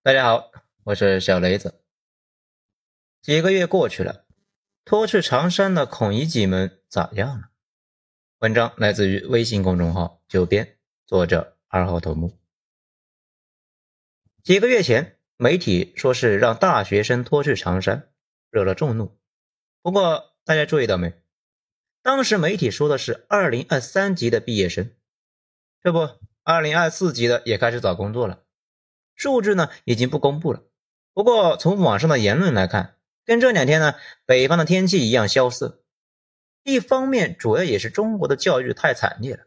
大家好，我是小雷子。几个月过去了，脱去长衫的孔乙己们咋样了？文章来自于微信公众号“九编”，作者二号头目。几个月前，媒体说是让大学生脱去长衫，惹了众怒。不过，大家注意到没？当时媒体说的是二零二三级的毕业生，这不，二零二四级的也开始找工作了。数字呢已经不公布了，不过从网上的言论来看，跟这两天呢北方的天气一样萧瑟。一方面主要也是中国的教育太惨烈了。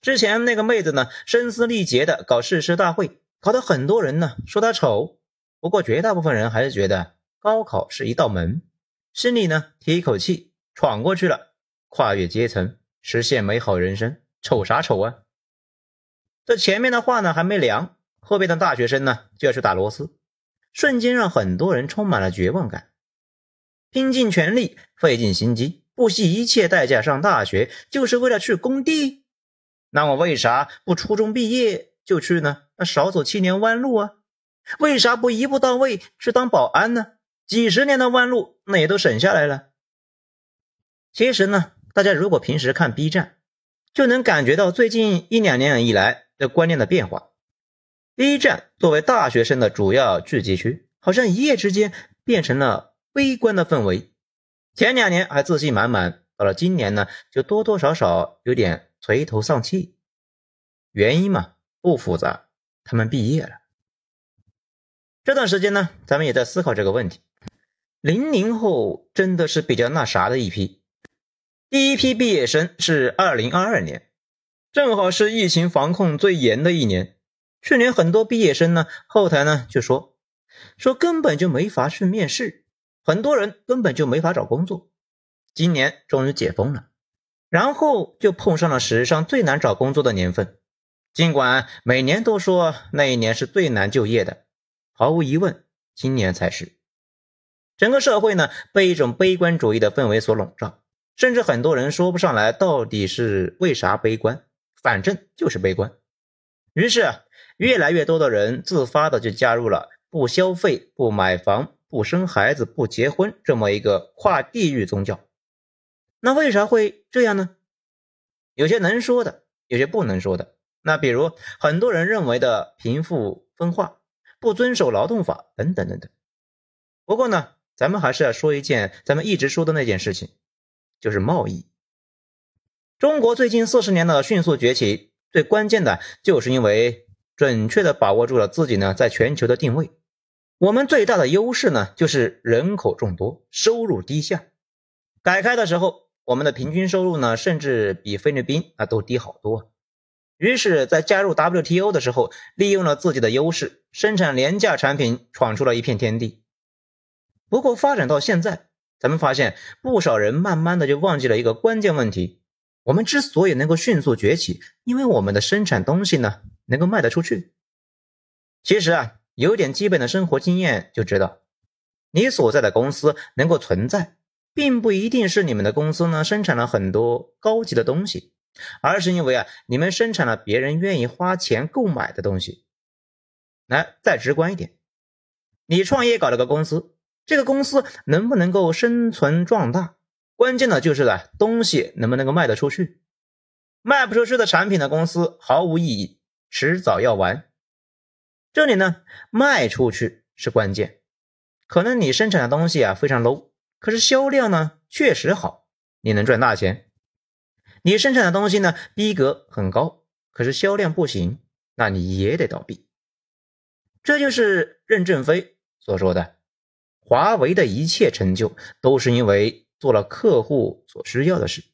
之前那个妹子呢声嘶力竭的搞誓师大会，搞得很多人呢说她丑。不过绝大部分人还是觉得高考是一道门，心里呢提一口气，闯过去了，跨越阶层，实现美好人生，丑啥丑啊？这前面的话呢还没凉。后边的大学生呢就要去打螺丝，瞬间让很多人充满了绝望感。拼尽全力，费尽心机，不惜一切代价上大学，就是为了去工地？那我为啥不初中毕业就去呢？那少走七年弯路啊！为啥不一步到位去当保安呢？几十年的弯路那也都省下来了。其实呢，大家如果平时看 B 站，就能感觉到最近一两年以来的观念的变化。B 站作为大学生的主要聚集区，好像一夜之间变成了悲观的氛围。前两年还自信满满，到了今年呢，就多多少少有点垂头丧气。原因嘛，不复杂，他们毕业了。这段时间呢，咱们也在思考这个问题：零零后真的是比较那啥的一批。第一批毕业生是二零二二年，正好是疫情防控最严的一年。去年很多毕业生呢，后台呢就说说根本就没法去面试，很多人根本就没法找工作。今年终于解封了，然后就碰上了史上最难找工作的年份。尽管每年都说那一年是最难就业的，毫无疑问，今年才是。整个社会呢被一种悲观主义的氛围所笼罩，甚至很多人说不上来到底是为啥悲观，反正就是悲观。于是。越来越多的人自发的就加入了不消费、不买房、不生孩子、不结婚这么一个跨地域宗教。那为啥会这样呢？有些能说的，有些不能说的。那比如很多人认为的贫富分化、不遵守劳动法等等等等。不过呢，咱们还是要说一件咱们一直说的那件事情，就是贸易。中国最近四十年的迅速崛起，最关键的就是因为。准确的把握住了自己呢在全球的定位。我们最大的优势呢就是人口众多，收入低下。改开的时候，我们的平均收入呢甚至比菲律宾啊都低好多。于是，在加入 WTO 的时候，利用了自己的优势，生产廉价产品，闯出了一片天地。不过，发展到现在，咱们发现不少人慢慢的就忘记了一个关键问题：我们之所以能够迅速崛起，因为我们的生产东西呢。能够卖得出去，其实啊，有点基本的生活经验就知道，你所在的公司能够存在，并不一定是你们的公司呢生产了很多高级的东西，而是因为啊，你们生产了别人愿意花钱购买的东西。来，再直观一点，你创业搞了个公司，这个公司能不能够生存壮大，关键的就是呢，东西能不能够卖得出去，卖不出去的产品的公司毫无意义。迟早要完，这里呢卖出去是关键。可能你生产的东西啊非常 low，可是销量呢确实好，你能赚大钱。你生产的东西呢逼格很高，可是销量不行，那你也得倒闭。这就是任正非所说的：华为的一切成就都是因为做了客户所需要的事。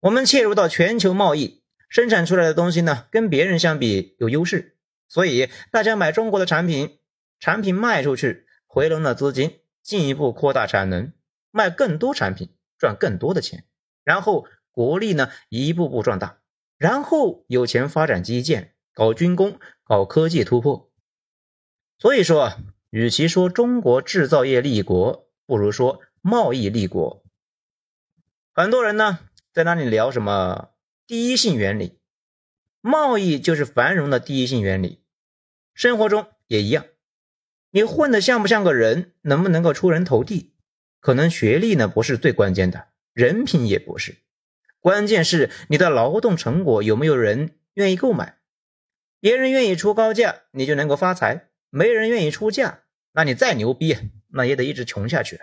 我们切入到全球贸易。生产出来的东西呢，跟别人相比有优势，所以大家买中国的产品，产品卖出去，回笼了资金，进一步扩大产能，卖更多产品，赚更多的钱，然后国力呢一步步壮大，然后有钱发展基建，搞军工，搞科技突破。所以说，与其说中国制造业立国，不如说贸易立国。很多人呢在那里聊什么？第一性原理，贸易就是繁荣的第一性原理。生活中也一样，你混的像不像个人，能不能够出人头地，可能学历呢不是最关键的，人品也不是，关键是你的劳动成果有没有人愿意购买。别人愿意出高价，你就能够发财；没人愿意出价，那你再牛逼，那也得一直穷下去。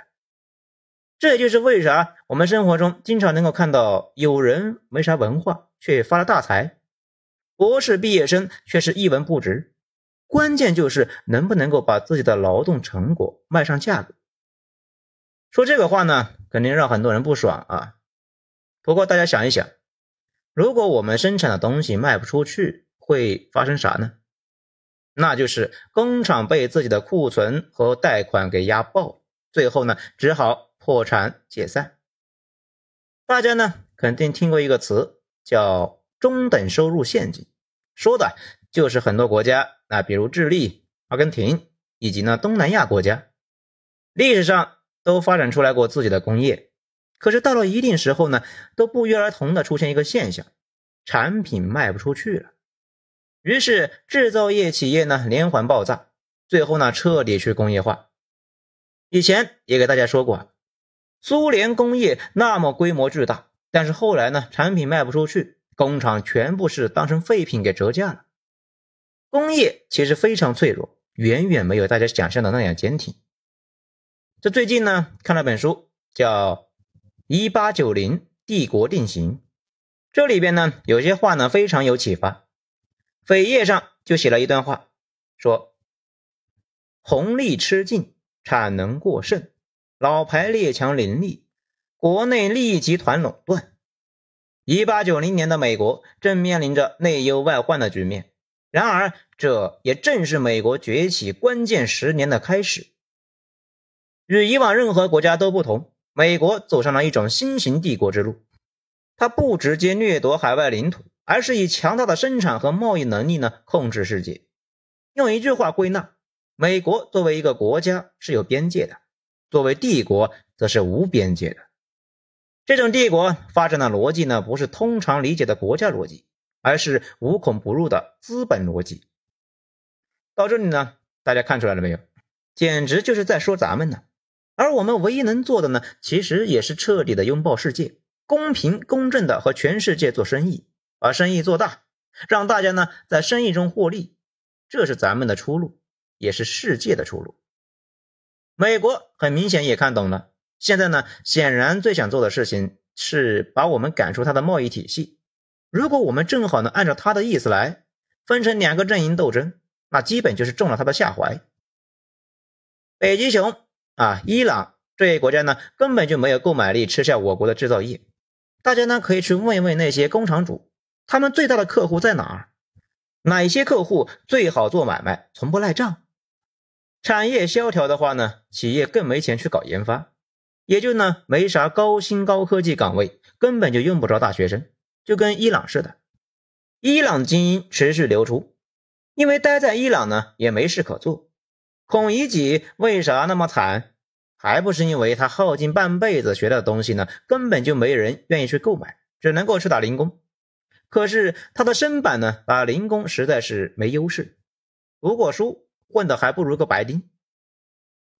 这也就是为啥我们生活中经常能够看到有人没啥文化却发了大财，博士毕业生却是一文不值。关键就是能不能够把自己的劳动成果卖上价格。说这个话呢，肯定让很多人不爽啊。不过大家想一想，如果我们生产的东西卖不出去，会发生啥呢？那就是工厂被自己的库存和贷款给压爆，最后呢，只好。破产解散，大家呢肯定听过一个词叫中等收入陷阱，说的就是很多国家，那比如智利、阿根廷以及呢东南亚国家，历史上都发展出来过自己的工业，可是到了一定时候呢，都不约而同的出现一个现象，产品卖不出去了，于是制造业企业呢连环爆炸，最后呢彻底去工业化。以前也给大家说过。苏联工业那么规模巨大，但是后来呢，产品卖不出去，工厂全部是当成废品给折价了。工业其实非常脆弱，远远没有大家想象的那样坚挺。这最近呢，看了本书，叫《一八九零帝国定型》，这里边呢，有些话呢非常有启发。扉页上就写了一段话，说：“红利吃尽，产能过剩。”老牌列强林立，国内利益集团垄断。一八九零年的美国正面临着内忧外患的局面，然而这也正是美国崛起关键十年的开始。与以往任何国家都不同，美国走上了一种新型帝国之路。它不直接掠夺海外领土，而是以强大的生产和贸易能力呢控制世界。用一句话归纳，美国作为一个国家是有边界的。作为帝国，则是无边界的。这种帝国发展的逻辑呢，不是通常理解的国家逻辑，而是无孔不入的资本逻辑。到这里呢，大家看出来了没有？简直就是在说咱们呢。而我们唯一能做的呢，其实也是彻底的拥抱世界，公平公正的和全世界做生意，把生意做大，让大家呢在生意中获利。这是咱们的出路，也是世界的出路。美国很明显也看懂了，现在呢，显然最想做的事情是把我们赶出他的贸易体系。如果我们正好能按照他的意思来，分成两个阵营斗争，那基本就是中了他的下怀。北极熊啊，伊朗这些国家呢，根本就没有购买力吃下我国的制造业。大家呢可以去问一问那些工厂主，他们最大的客户在哪儿？哪些客户最好做买卖，从不赖账？产业萧条的话呢，企业更没钱去搞研发，也就呢没啥高新高科技岗位，根本就用不着大学生，就跟伊朗似的。伊朗精英持续流出，因为待在伊朗呢也没事可做。孔乙己为啥那么惨？还不是因为他耗尽半辈子学到的东西呢，根本就没人愿意去购买，只能够去打零工。可是他的身板呢，打零工实在是没优势，读过书。混的还不如个白丁。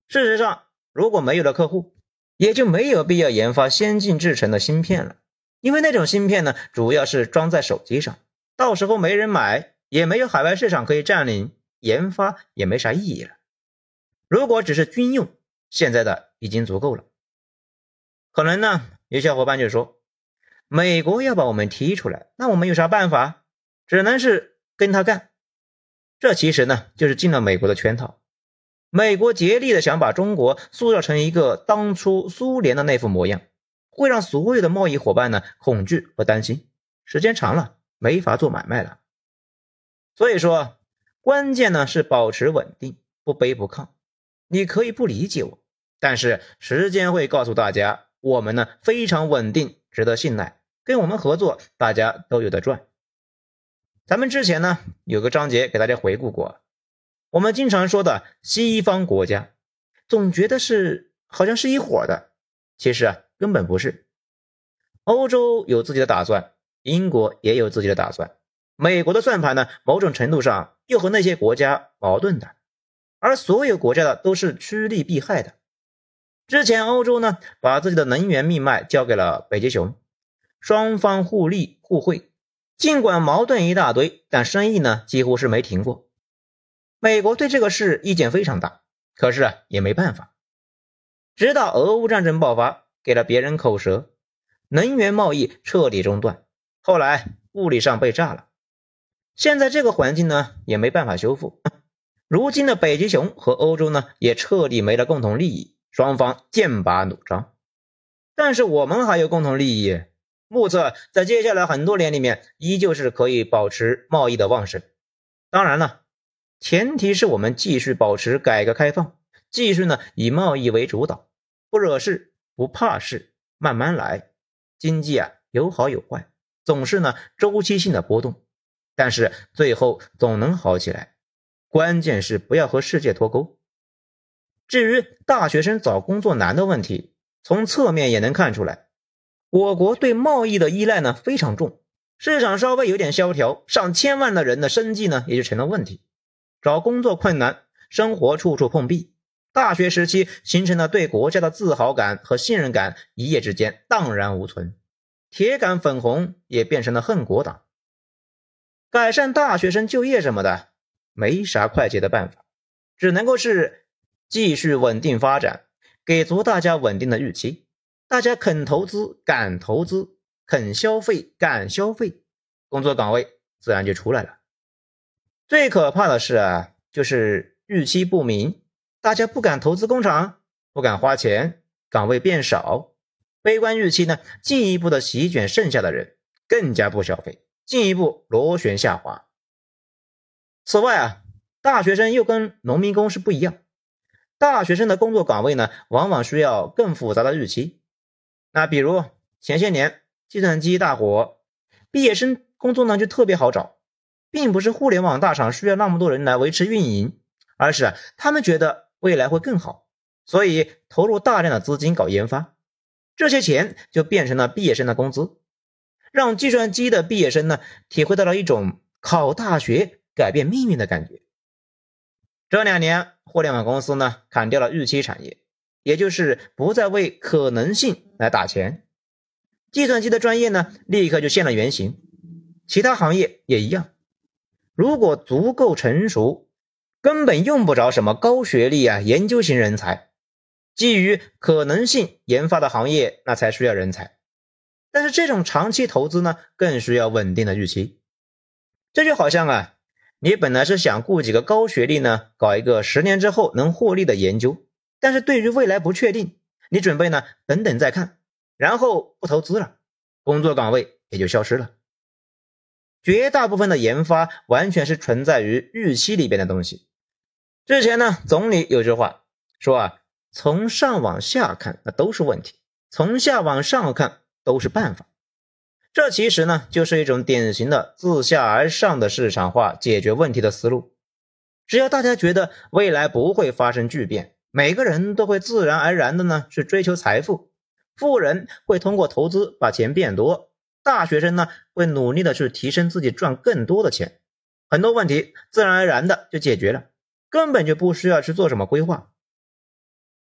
事实上，如果没有了客户，也就没有必要研发先进制成的芯片了。因为那种芯片呢，主要是装在手机上，到时候没人买，也没有海外市场可以占领，研发也没啥意义了。如果只是军用，现在的已经足够了。可能呢，有小伙伴就说，美国要把我们踢出来，那我们有啥办法？只能是跟他干。这其实呢，就是进了美国的圈套。美国竭力的想把中国塑造成一个当初苏联的那副模样，会让所有的贸易伙伴呢恐惧和担心。时间长了，没法做买卖了。所以说，关键呢是保持稳定，不卑不亢。你可以不理解我，但是时间会告诉大家，我们呢非常稳定，值得信赖。跟我们合作，大家都有的赚。咱们之前呢有个章节给大家回顾过，我们经常说的西方国家，总觉得是好像是一伙的，其实啊根本不是。欧洲有自己的打算，英国也有自己的打算，美国的算盘呢某种程度上又和那些国家矛盾的，而所有国家的都是趋利避害的。之前欧洲呢，把自己的能源命脉交给了北极熊，双方互利互惠，尽管矛盾一大堆，但生意呢几乎是没停过。美国对这个事意见非常大，可是啊也没办法。直到俄乌战争爆发，给了别人口舌，能源贸易彻底中断，后来物理上被炸了。现在这个环境呢也没办法修复。如今的北极熊和欧洲呢也彻底没了共同利益。双方剑拔弩张，但是我们还有共同利益，目测在接下来很多年里面，依旧是可以保持贸易的旺盛。当然了，前提是我们继续保持改革开放，继续呢以贸易为主导，不惹事，不怕事，慢慢来。经济啊有好有坏，总是呢周期性的波动，但是最后总能好起来。关键是不要和世界脱钩。至于大学生找工作难的问题，从侧面也能看出来，我国对贸易的依赖呢非常重，市场稍微有点萧条，上千万的人的生计呢也就成了问题，找工作困难，生活处处碰壁。大学时期形成了对国家的自豪感和信任感，一夜之间荡然无存，铁杆粉红也变成了恨国党。改善大学生就业什么的，没啥快捷的办法，只能够是。继续稳定发展，给足大家稳定的预期，大家肯投资、敢投资，肯消费、敢消费，工作岗位自然就出来了。最可怕的是啊，就是预期不明，大家不敢投资工厂，不敢花钱，岗位变少，悲观预期呢，进一步的席卷剩下的人，更加不消费，进一步螺旋下滑。此外啊，大学生又跟农民工是不一样。大学生的工作岗位呢，往往需要更复杂的预期。那比如前些年计算机大火，毕业生工作呢就特别好找，并不是互联网大厂需要那么多人来维持运营，而是他们觉得未来会更好，所以投入大量的资金搞研发，这些钱就变成了毕业生的工资，让计算机的毕业生呢体会到了一种考大学改变命运的感觉。这两年，互联网公司呢砍掉了预期产业，也就是不再为可能性来打钱。计算机的专业呢，立刻就现了原形。其他行业也一样，如果足够成熟，根本用不着什么高学历啊、研究型人才。基于可能性研发的行业，那才需要人才。但是这种长期投资呢，更需要稳定的预期。这就好像啊。你本来是想雇几个高学历呢，搞一个十年之后能获利的研究，但是对于未来不确定，你准备呢等等再看，然后不投资了，工作岗位也就消失了。绝大部分的研发完全是存在于预期里边的东西。之前呢，总理有句话说啊，从上往下看那都是问题，从下往上看都是办法。这其实呢，就是一种典型的自下而上的市场化解决问题的思路。只要大家觉得未来不会发生巨变，每个人都会自然而然的呢去追求财富。富人会通过投资把钱变多，大学生呢会努力的去提升自己赚更多的钱，很多问题自然而然的就解决了，根本就不需要去做什么规划。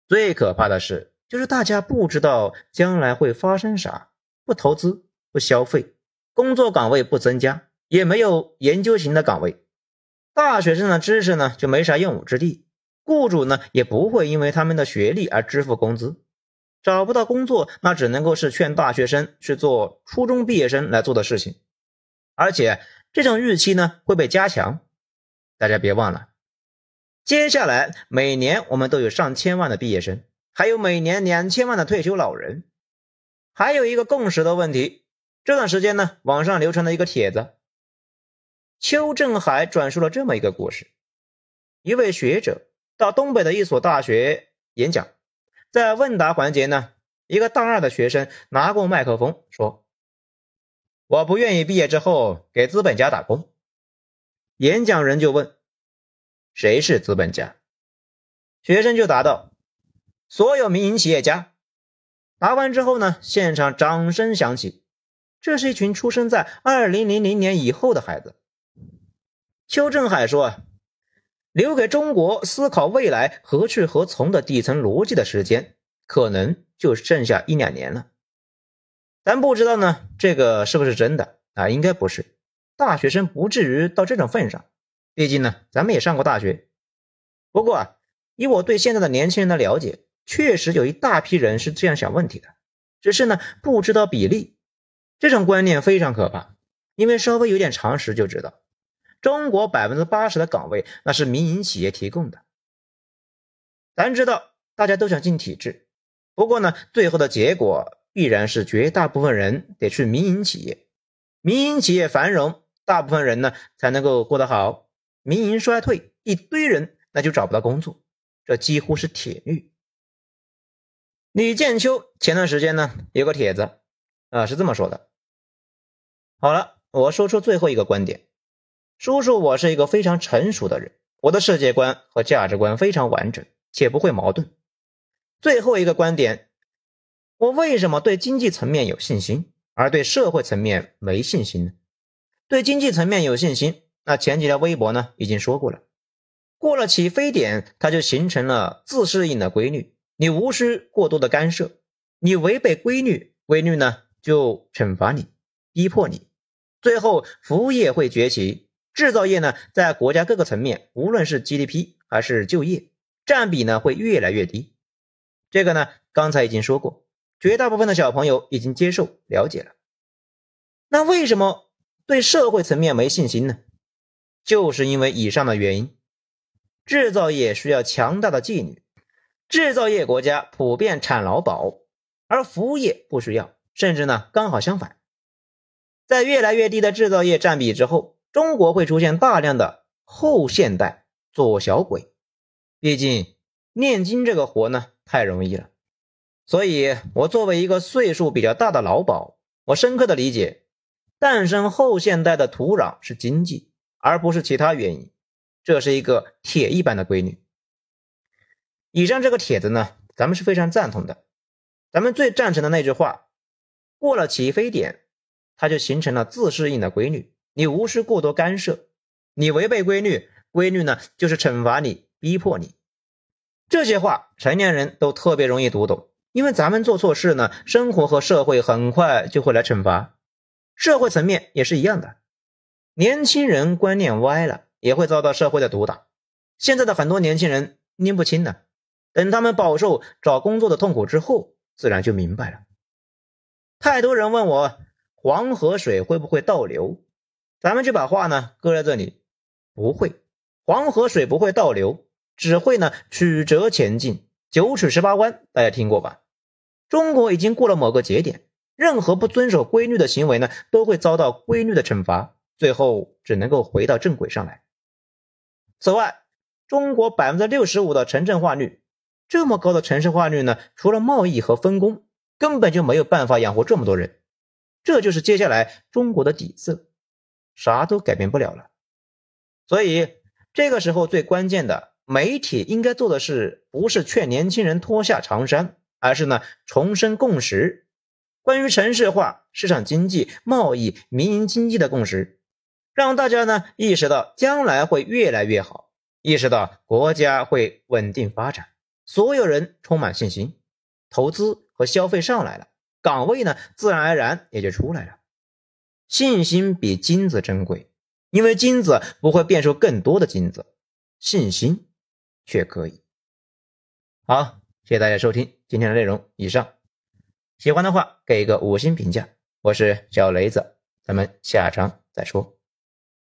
最可怕的是，就是大家不知道将来会发生啥，不投资。不消费，工作岗位不增加，也没有研究型的岗位，大学生的知识呢就没啥用武之地，雇主呢也不会因为他们的学历而支付工资，找不到工作，那只能够是劝大学生去做初中毕业生来做的事情，而且这种预期呢会被加强，大家别忘了，接下来每年我们都有上千万的毕业生，还有每年两千万的退休老人，还有一个共识的问题。这段时间呢，网上流传了一个帖子，邱振海转述了这么一个故事：一位学者到东北的一所大学演讲，在问答环节呢，一个大二的学生拿过麦克风说：“我不愿意毕业之后给资本家打工。”演讲人就问：“谁是资本家？”学生就答道：“所有民营企业家。”答完之后呢，现场掌声响起。这是一群出生在二零零零年以后的孩子。邱振海说：“留给中国思考未来何去何从的底层逻辑的时间，可能就剩下一两年了。咱不知道呢，这个是不是真的啊？应该不是，大学生不至于到这种份上。毕竟呢，咱们也上过大学。不过啊，以我对现在的年轻人的了解，确实有一大批人是这样想问题的，只是呢不知道比例。这种观念非常可怕，因为稍微有点常识就知道。中国百分之八十的岗位那是民营企业提供的。咱知道大家都想进体制，不过呢，最后的结果必然是绝大部分人得去民营企业。民营企业繁荣，大部分人呢才能够过得好；民营衰退，一堆人那就找不到工作，这几乎是铁律。李建秋前段时间呢有个帖子啊是这么说的。好了，我说出最后一个观点。叔叔，我是一个非常成熟的人，我的世界观和价值观非常完整，且不会矛盾。最后一个观点，我为什么对经济层面有信心，而对社会层面没信心呢？对经济层面有信心，那前几条微博呢已经说过了，过了起飞点，它就形成了自适应的规律，你无需过多的干涉，你违背规律，规律呢就惩罚你，逼迫你，最后服务业会崛起。制造业呢，在国家各个层面，无论是 GDP 还是就业占比呢，会越来越低。这个呢，刚才已经说过，绝大部分的小朋友已经接受了解了。那为什么对社会层面没信心呢？就是因为以上的原因。制造业需要强大的纪律，制造业国家普遍产劳保，而服务业不需要，甚至呢，刚好相反。在越来越低的制造业占比之后。中国会出现大量的后现代左小鬼，毕竟念经这个活呢太容易了，所以我作为一个岁数比较大的老鸨，我深刻的理解，诞生后现代的土壤是经济，而不是其他原因，这是一个铁一般的规律。以上这个帖子呢，咱们是非常赞同的，咱们最赞成的那句话，过了起飞点，它就形成了自适应的规律。你无需过多干涉，你违背规律，规律呢就是惩罚你，逼迫你。这些话成年人都特别容易读懂，因为咱们做错事呢，生活和社会很快就会来惩罚。社会层面也是一样的，年轻人观念歪了，也会遭到社会的毒打。现在的很多年轻人拎不清呢，等他们饱受找工作的痛苦之后，自然就明白了。太多人问我，黄河水会不会倒流？咱们就把话呢搁在这里，不会，黄河水不会倒流，只会呢曲折前进，九曲十八弯，大家听过吧？中国已经过了某个节点，任何不遵守规律的行为呢，都会遭到规律的惩罚，最后只能够回到正轨上来。此外，中国百分之六十五的城镇化率，这么高的城市化率呢，除了贸易和分工，根本就没有办法养活这么多人，这就是接下来中国的底色。啥都改变不了了，所以这个时候最关键的媒体应该做的是，不是劝年轻人脱下长衫，而是呢重申共识，关于城市化、市场经济、贸易、民营经济的共识，让大家呢意识到将来会越来越好，意识到国家会稳定发展，所有人充满信心，投资和消费上来了，岗位呢自然而然也就出来了。信心比金子珍贵，因为金子不会变出更多的金子，信心却可以。好，谢谢大家收听今天的内容。以上喜欢的话给一个五星评价。我是小雷子，咱们下章再说。